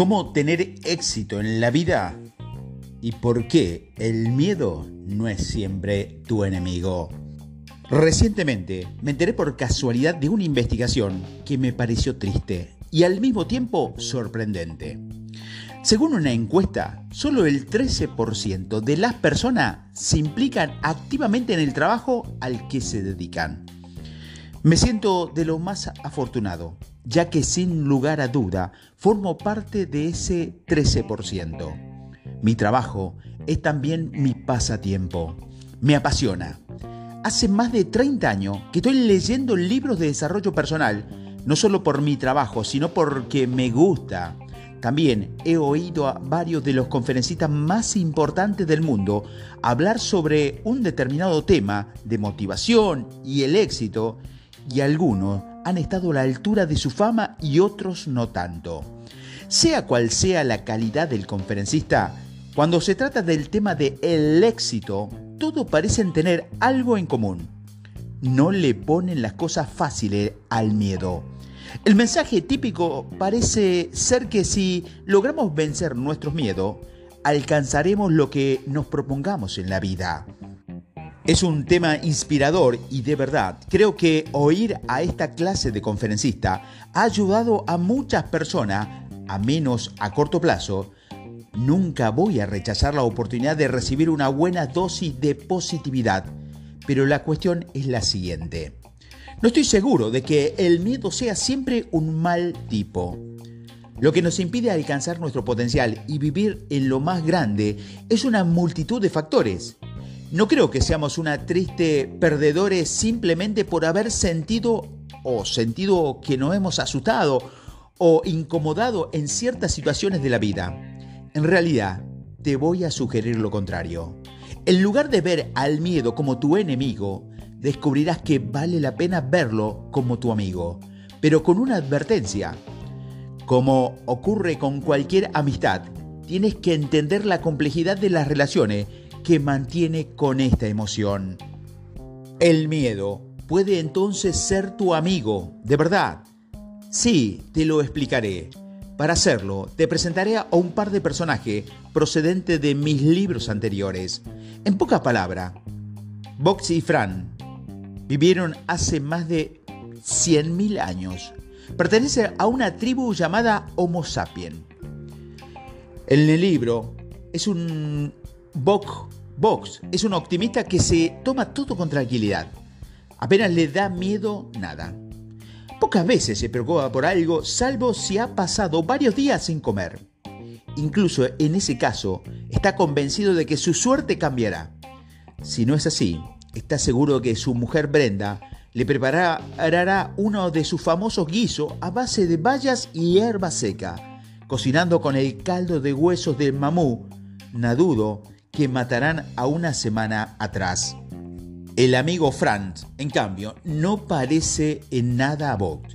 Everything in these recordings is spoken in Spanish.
¿Cómo tener éxito en la vida? ¿Y por qué el miedo no es siempre tu enemigo? Recientemente me enteré por casualidad de una investigación que me pareció triste y al mismo tiempo sorprendente. Según una encuesta, solo el 13% de las personas se implican activamente en el trabajo al que se dedican. Me siento de lo más afortunado, ya que sin lugar a duda formo parte de ese 13%. Mi trabajo es también mi pasatiempo. Me apasiona. Hace más de 30 años que estoy leyendo libros de desarrollo personal, no solo por mi trabajo, sino porque me gusta. También he oído a varios de los conferencistas más importantes del mundo hablar sobre un determinado tema de motivación y el éxito y algunos han estado a la altura de su fama y otros no tanto. Sea cual sea la calidad del conferencista, cuando se trata del tema de el éxito, todos parecen tener algo en común. No le ponen las cosas fáciles al miedo. El mensaje típico parece ser que si logramos vencer nuestros miedos, alcanzaremos lo que nos propongamos en la vida. Es un tema inspirador y de verdad creo que oír a esta clase de conferencista ha ayudado a muchas personas, a menos a corto plazo. Nunca voy a rechazar la oportunidad de recibir una buena dosis de positividad, pero la cuestión es la siguiente. No estoy seguro de que el miedo sea siempre un mal tipo. Lo que nos impide alcanzar nuestro potencial y vivir en lo más grande es una multitud de factores no creo que seamos una triste perdedores simplemente por haber sentido o sentido que nos hemos asustado o incomodado en ciertas situaciones de la vida. En realidad, te voy a sugerir lo contrario. En lugar de ver al miedo como tu enemigo, descubrirás que vale la pena verlo como tu amigo, pero con una advertencia. Como ocurre con cualquier amistad, tienes que entender la complejidad de las relaciones que mantiene con esta emoción. El miedo puede entonces ser tu amigo, de verdad. Sí, te lo explicaré. Para hacerlo, te presentaré a un par de personajes procedentes de mis libros anteriores. En pocas palabras, Box y Fran vivieron hace más de 100.000 años. Pertenece a una tribu llamada Homo sapien. En el libro es un Vox es un optimista que se toma todo con tranquilidad. Apenas le da miedo nada. Pocas veces se preocupa por algo, salvo si ha pasado varios días sin comer. Incluso en ese caso, está convencido de que su suerte cambiará. Si no es así, está seguro que su mujer Brenda le preparará uno de sus famosos guisos a base de bayas y hierba seca, cocinando con el caldo de huesos del mamú, nadudo que matarán a una semana atrás. El amigo Franz, en cambio, no parece en nada a Vogt.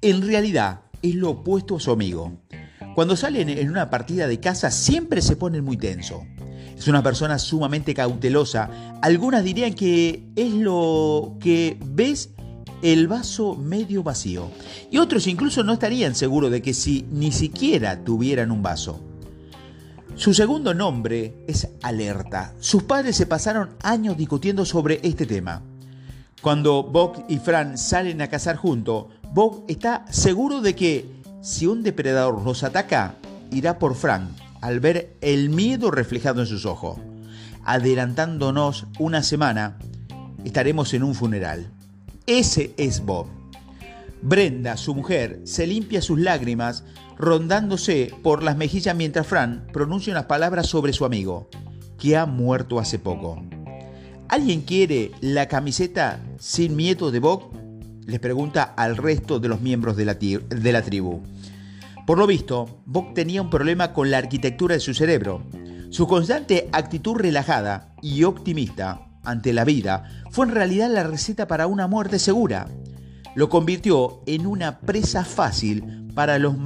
En realidad, es lo opuesto a su amigo. Cuando salen en una partida de caza siempre se pone muy tenso. Es una persona sumamente cautelosa. Algunas dirían que es lo que ves el vaso medio vacío. Y otros incluso no estarían seguros de que si ni siquiera tuvieran un vaso. Su segundo nombre es Alerta. Sus padres se pasaron años discutiendo sobre este tema. Cuando Bob y Fran salen a cazar juntos, Bob está seguro de que si un depredador los ataca, irá por Fran al ver el miedo reflejado en sus ojos. Adelantándonos una semana, estaremos en un funeral. Ese es Bob. Brenda, su mujer, se limpia sus lágrimas rondándose por las mejillas mientras Fran pronuncia unas palabras sobre su amigo, que ha muerto hace poco. ¿Alguien quiere la camiseta sin miedo de Bob? Les pregunta al resto de los miembros de la, de la tribu. Por lo visto, Bob tenía un problema con la arquitectura de su cerebro. Su constante actitud relajada y optimista ante la vida fue en realidad la receta para una muerte segura lo convirtió en una presa fácil para los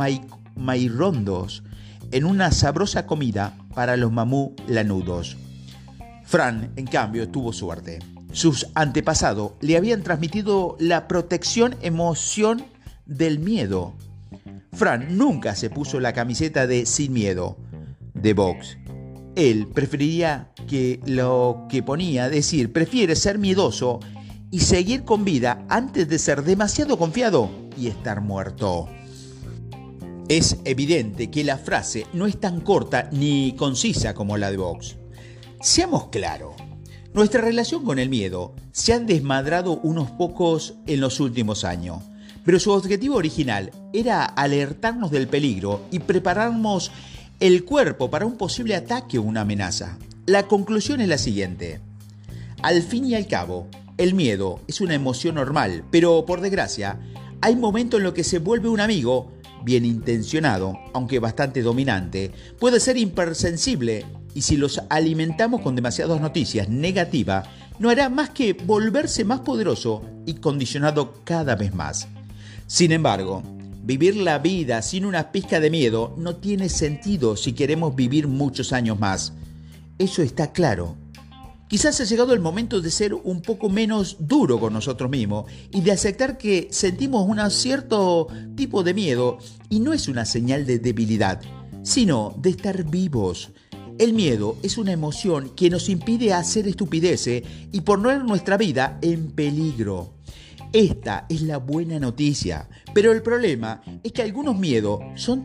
mairondos, en una sabrosa comida para los mamú lanudos. Fran, en cambio, tuvo suerte. Sus antepasados le habían transmitido la protección emoción del miedo. Fran nunca se puso la camiseta de Sin Miedo, de Vox. Él preferiría que lo que ponía decir, prefiere ser miedoso y seguir con vida antes de ser demasiado confiado y estar muerto. Es evidente que la frase no es tan corta ni concisa como la de Vox. Seamos claros, nuestra relación con el miedo se ha desmadrado unos pocos en los últimos años, pero su objetivo original era alertarnos del peligro y prepararnos el cuerpo para un posible ataque o una amenaza. La conclusión es la siguiente. Al fin y al cabo, el miedo es una emoción normal, pero por desgracia, hay momentos en los que se vuelve un amigo bien intencionado, aunque bastante dominante, puede ser hipersensible y si los alimentamos con demasiadas noticias negativas, no hará más que volverse más poderoso y condicionado cada vez más. Sin embargo, vivir la vida sin una pizca de miedo no tiene sentido si queremos vivir muchos años más. Eso está claro. Quizás ha llegado el momento de ser un poco menos duro con nosotros mismos y de aceptar que sentimos un cierto tipo de miedo y no es una señal de debilidad, sino de estar vivos, el miedo es una emoción que nos impide hacer estupideces y poner nuestra vida en peligro. Esta es la buena noticia, pero el problema es que algunos miedos son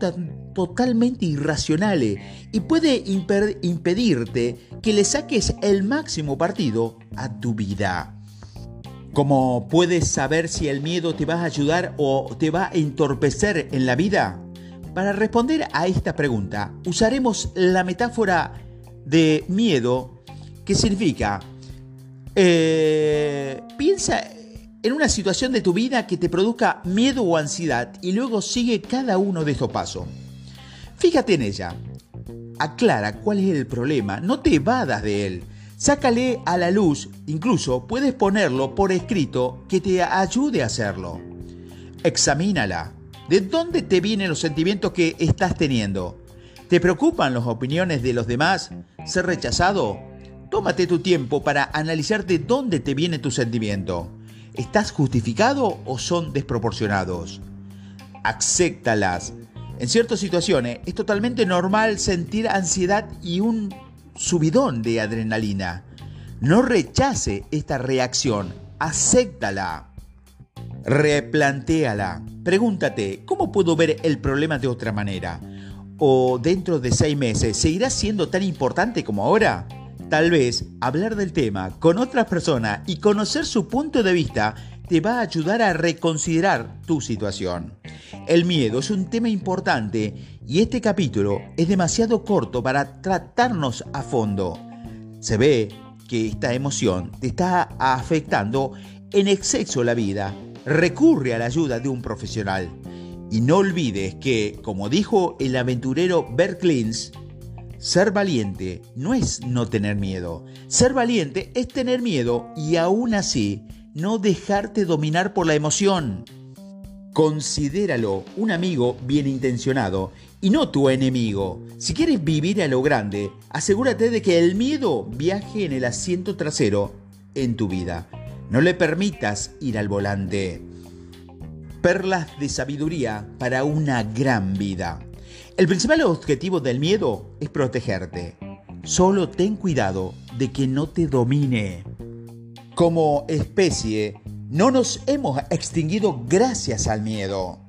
totalmente irracionales y puede impedirte que le saques el máximo partido a tu vida. ¿Cómo puedes saber si el miedo te va a ayudar o te va a entorpecer en la vida? Para responder a esta pregunta, usaremos la metáfora de miedo, que significa, eh, piensa en una situación de tu vida que te produzca miedo o ansiedad y luego sigue cada uno de estos pasos. Fíjate en ella, aclara cuál es el problema, no te evadas de él, sácale a la luz, incluso puedes ponerlo por escrito que te ayude a hacerlo. Examínala, ¿De dónde te vienen los sentimientos que estás teniendo? ¿Te preocupan las opiniones de los demás? ¿Ser rechazado? Tómate tu tiempo para analizar de dónde te viene tu sentimiento. ¿Estás justificado o son desproporcionados? Acéptalas. En ciertas situaciones es totalmente normal sentir ansiedad y un subidón de adrenalina. No rechace esta reacción, acéptala. Replantéala. Pregúntate, ¿cómo puedo ver el problema de otra manera? ¿O dentro de seis meses seguirá siendo tan importante como ahora? Tal vez hablar del tema con otras personas y conocer su punto de vista te va a ayudar a reconsiderar tu situación. El miedo es un tema importante y este capítulo es demasiado corto para tratarnos a fondo. Se ve que esta emoción te está afectando en exceso la vida recurre a la ayuda de un profesional. Y no olvides que, como dijo el aventurero Bert Klintz, ser valiente no es no tener miedo. Ser valiente es tener miedo y aún así no dejarte dominar por la emoción. Considéralo un amigo bien intencionado y no tu enemigo. Si quieres vivir a lo grande, asegúrate de que el miedo viaje en el asiento trasero en tu vida. No le permitas ir al volante. Perlas de sabiduría para una gran vida. El principal objetivo del miedo es protegerte. Solo ten cuidado de que no te domine. Como especie, no nos hemos extinguido gracias al miedo.